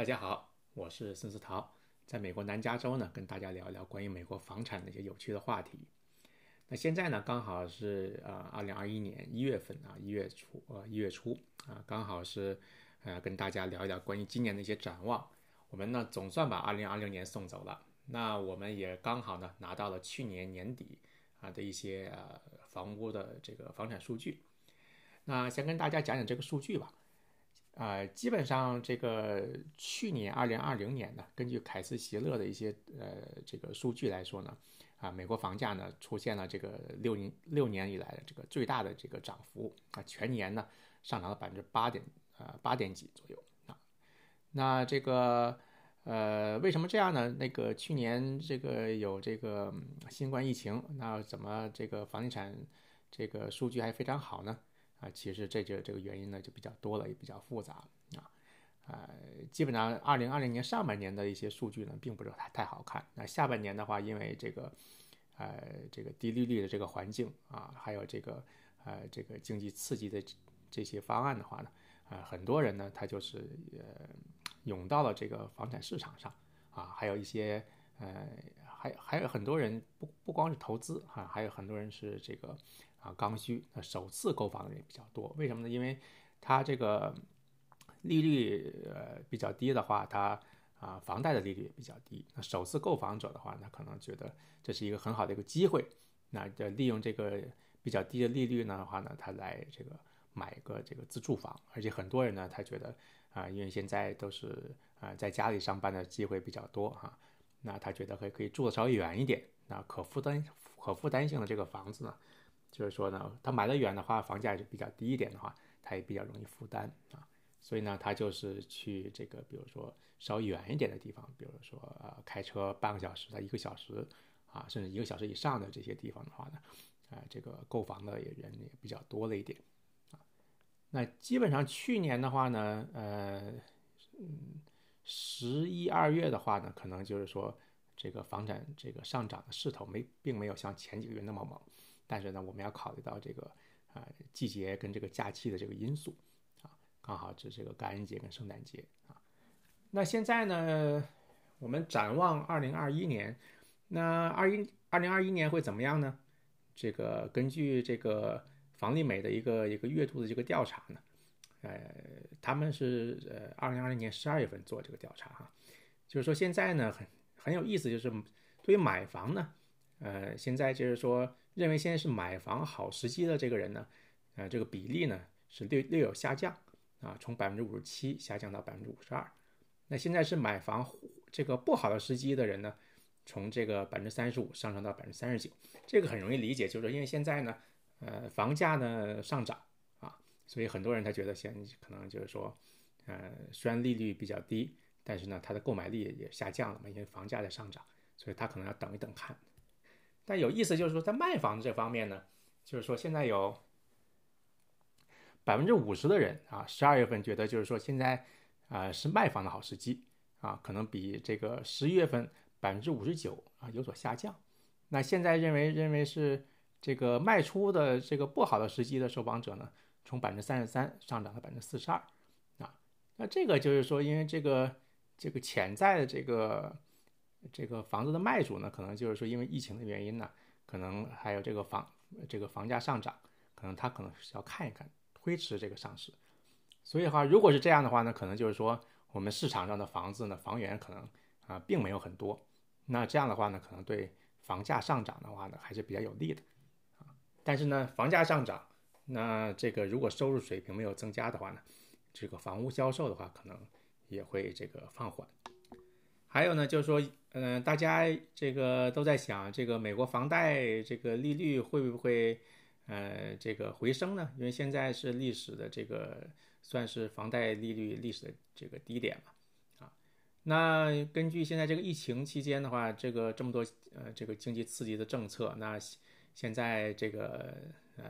大家好，我是孙思桃，在美国南加州呢，跟大家聊一聊关于美国房产的一些有趣的话题。那现在呢，刚好是呃二零二一年一月份啊，一月初呃一月初啊，刚好是呃跟大家聊一聊关于今年的一些展望。我们呢总算把二零二零年送走了，那我们也刚好呢拿到了去年年底啊的一些呃房屋的这个房产数据。那先跟大家讲讲这个数据吧。呃，基本上这个去年二零二零年呢，根据凯斯席勒的一些呃这个数据来说呢，啊，美国房价呢出现了这个六年六年以来的这个最大的这个涨幅啊，全年呢上涨了百分之八点呃八点几左右啊。那这个呃为什么这样呢？那个去年这个有这个新冠疫情，那怎么这个房地产这个数据还非常好呢？啊，其实这就这个原因呢就比较多了，也比较复杂啊，呃，基本上二零二零年上半年的一些数据呢，并不是太太好看。那下半年的话，因为这个，呃，这个低利率的这个环境啊，还有这个呃这个经济刺激的这些方案的话呢，啊，很多人呢他就是呃涌到了这个房产市场上啊，还有一些呃还还有很多人光是投资哈，还有很多人是这个。啊，刚需，那首次购房的人比较多，为什么呢？因为它这个利率呃比较低的话，它啊房贷的利率也比较低。那首次购房者的话，那可能觉得这是一个很好的一个机会，那就利用这个比较低的利率呢的话呢，他来这个买一个这个自住房。而且很多人呢，他觉得啊，因为现在都是啊在家里上班的机会比较多哈，那他觉得可以可以住的稍微远一点，那可负担可负担性的这个房子呢。就是说呢，他买的远的话，房价就比较低一点的话，他也比较容易负担啊。所以呢，他就是去这个，比如说稍远一点的地方，比如说呃，开车半个小时到一个小时啊，甚至一个小时以上的这些地方的话呢，啊，这个购房的也人也比较多了一点啊。那基本上去年的话呢，呃，嗯，十一二月的话呢，可能就是说这个房产这个上涨的势头没，并没有像前几个月那么猛。但是呢，我们要考虑到这个啊季节跟这个假期的这个因素啊，刚好是这个感恩节跟圣诞节啊。那现在呢，我们展望二零二一年，那二一二零二一年会怎么样呢？这个根据这个房利美的一个一个月度的这个调查呢，呃，他们是呃二零二零年十二月份做这个调查哈，就是说现在呢很有意思，就是对于买房呢，呃，现在就是说。认为现在是买房好时机的这个人呢，呃，这个比例呢是略略有下降啊，从百分之五十七下降到百分之五十二。那现在是买房这个不好的时机的人呢，从这个百分之三十五上升到百分之三十九。这个很容易理解，就是因为现在呢，呃，房价呢上涨啊，所以很多人他觉得现可能就是说，呃，虽然利率比较低，但是呢，他的购买力也下降了嘛，因为房价在上涨，所以他可能要等一等看。但有意思就是说，在卖房这方面呢，就是说现在有百分之五十的人啊，十二月份觉得就是说现在啊是卖房的好时机啊，可能比这个十一月份百分之五十九啊有所下降。那现在认为认为是这个卖出的这个不好的时机的受访者呢，从百分之三十三上涨到百分之四十二啊。那这个就是说，因为这个这个潜在的这个。这个房子的卖主呢，可能就是说因为疫情的原因呢，可能还有这个房这个房价上涨，可能他可能是要看一看，推迟这个上市。所以的话，如果是这样的话呢，可能就是说我们市场上的房子呢，房源可能啊并没有很多。那这样的话呢，可能对房价上涨的话呢，还是比较有利的啊。但是呢，房价上涨，那这个如果收入水平没有增加的话呢，这个房屋销售的话，可能也会这个放缓。还有呢，就是说，嗯，大家这个都在想，这个美国房贷这个利率会不会，呃，这个回升呢？因为现在是历史的这个算是房贷利率历史的这个低点嘛，啊，那根据现在这个疫情期间的话，这个这么多呃这个经济刺激的政策，那现在这个呃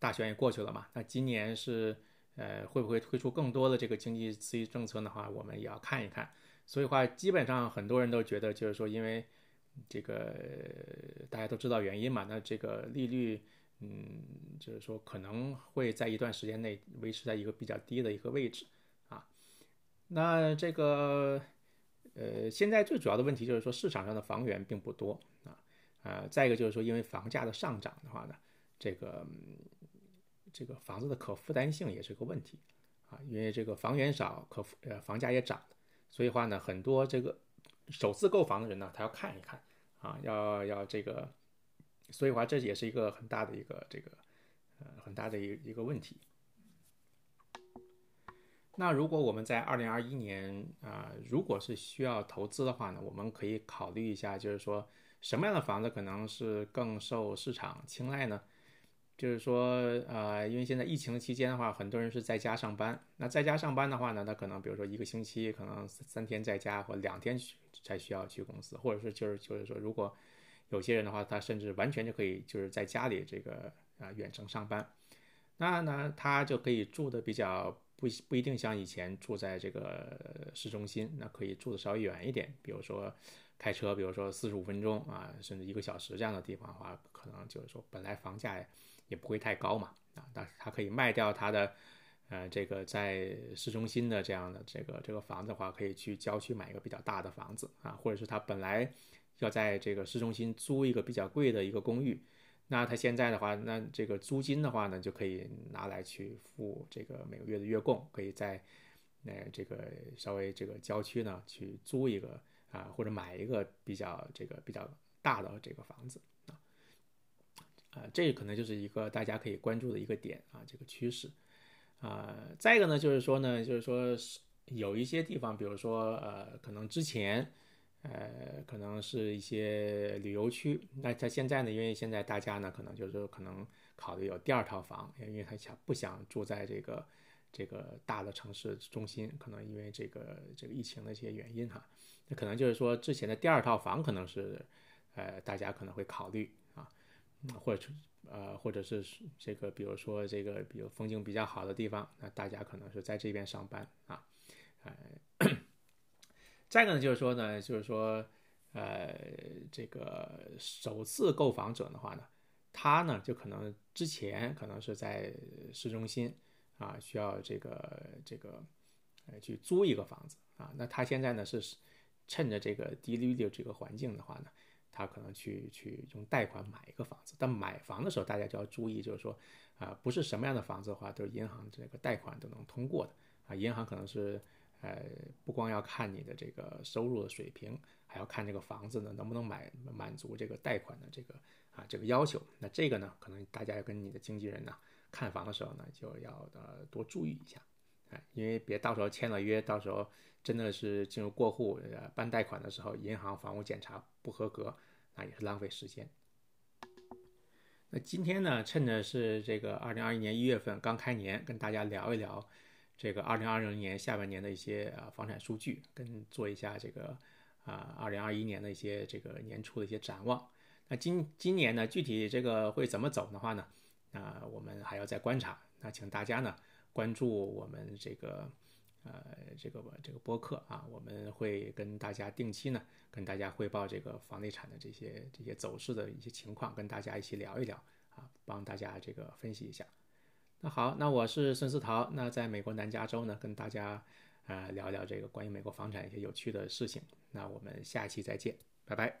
大选也过去了嘛，那今年是呃会不会推出更多的这个经济刺激政策的话，我们也要看一看。所以话，基本上很多人都觉得，就是说，因为这个大家都知道原因嘛，那这个利率，嗯，就是说可能会在一段时间内维持在一个比较低的一个位置啊。那这个呃，现在最主要的问题就是说市场上的房源并不多啊，呃，再一个就是说因为房价的上涨的话呢，这个这个房子的可负担性也是个问题啊，因为这个房源少，可呃房价也涨，所以话呢，很多这个首次购房的人呢，他要看一看啊，要要这个，所以话这也是一个很大的一个这个呃很大的一一个问题。那如果我们在二零二一年啊，如果是需要投资的话呢，我们可以考虑一下，就是说什么样的房子可能是更受市场青睐呢？就是说，呃，因为现在疫情期间的话，很多人是在家上班。那在家上班的话呢，他可能比如说一个星期可能三天在家，或两天才需要去公司，或者是就是就是说，如果有些人的话，他甚至完全就可以就是在家里这个啊远程上班，那呢他就可以住的比较。不不一定像以前住在这个市中心，那可以住的稍微远一点，比如说开车，比如说四十五分钟啊，甚至一个小时这样的地方的话，可能就是说本来房价也不会太高嘛啊，但是他可以卖掉他的呃这个在市中心的这样的这个这个房子的话，可以去郊区买一个比较大的房子啊，或者是他本来要在这个市中心租一个比较贵的一个公寓。那他现在的话，那这个租金的话呢，就可以拿来去付这个每个月的月供，可以在呃这个稍微这个郊区呢去租一个啊，或者买一个比较这个比较大的这个房子啊，这可能就是一个大家可以关注的一个点啊，这个趋势啊。再一个呢，就是说呢，就是说有一些地方，比如说呃，可能之前。呃，可能是一些旅游区。那他现在呢？因为现在大家呢，可能就是可能考虑有第二套房，因为他想不想住在这个这个大的城市中心？可能因为这个这个疫情的一些原因哈，那可能就是说之前的第二套房可能是呃大家可能会考虑，或者呃或者是这个比如说这个比如风景比较好的地方，那大家可能是在这边上班啊，呃。再一个呢，就是说呢，就是说，呃，这个首次购房者的话呢，他呢就可能之前可能是在市中心啊，需要这个这个呃去租一个房子啊，那他现在呢是趁着这个低利率这个环境的话呢，他可能去去用贷款买一个房子。但买房的时候，大家就要注意，就是说啊，不是什么样的房子的话，都是银行这个贷款都能通过的啊，银行可能是。呃，不光要看你的这个收入的水平，还要看这个房子呢能不能买满足这个贷款的这个啊这个要求。那这个呢，可能大家要跟你的经纪人呢看房的时候呢，就要呃多注意一下，因为别到时候签了约，到时候真的是进入过户呃办贷款的时候，银行房屋检查不合格，那也是浪费时间。那今天呢，趁着是这个二零二一年一月份刚开年，跟大家聊一聊。这个二零二零年下半年的一些啊房产数据，跟做一下这个啊二零二一年的一些这个年初的一些展望。那今今年呢，具体这个会怎么走的话呢？啊，我们还要再观察。那请大家呢关注我们这个呃这个这个播客啊，我们会跟大家定期呢跟大家汇报这个房地产的这些这些走势的一些情况，跟大家一起聊一聊啊，帮大家这个分析一下。那好，那我是孙思桃。那在美国南加州呢，跟大家呃聊聊这个关于美国房产一些有趣的事情。那我们下期再见，拜拜。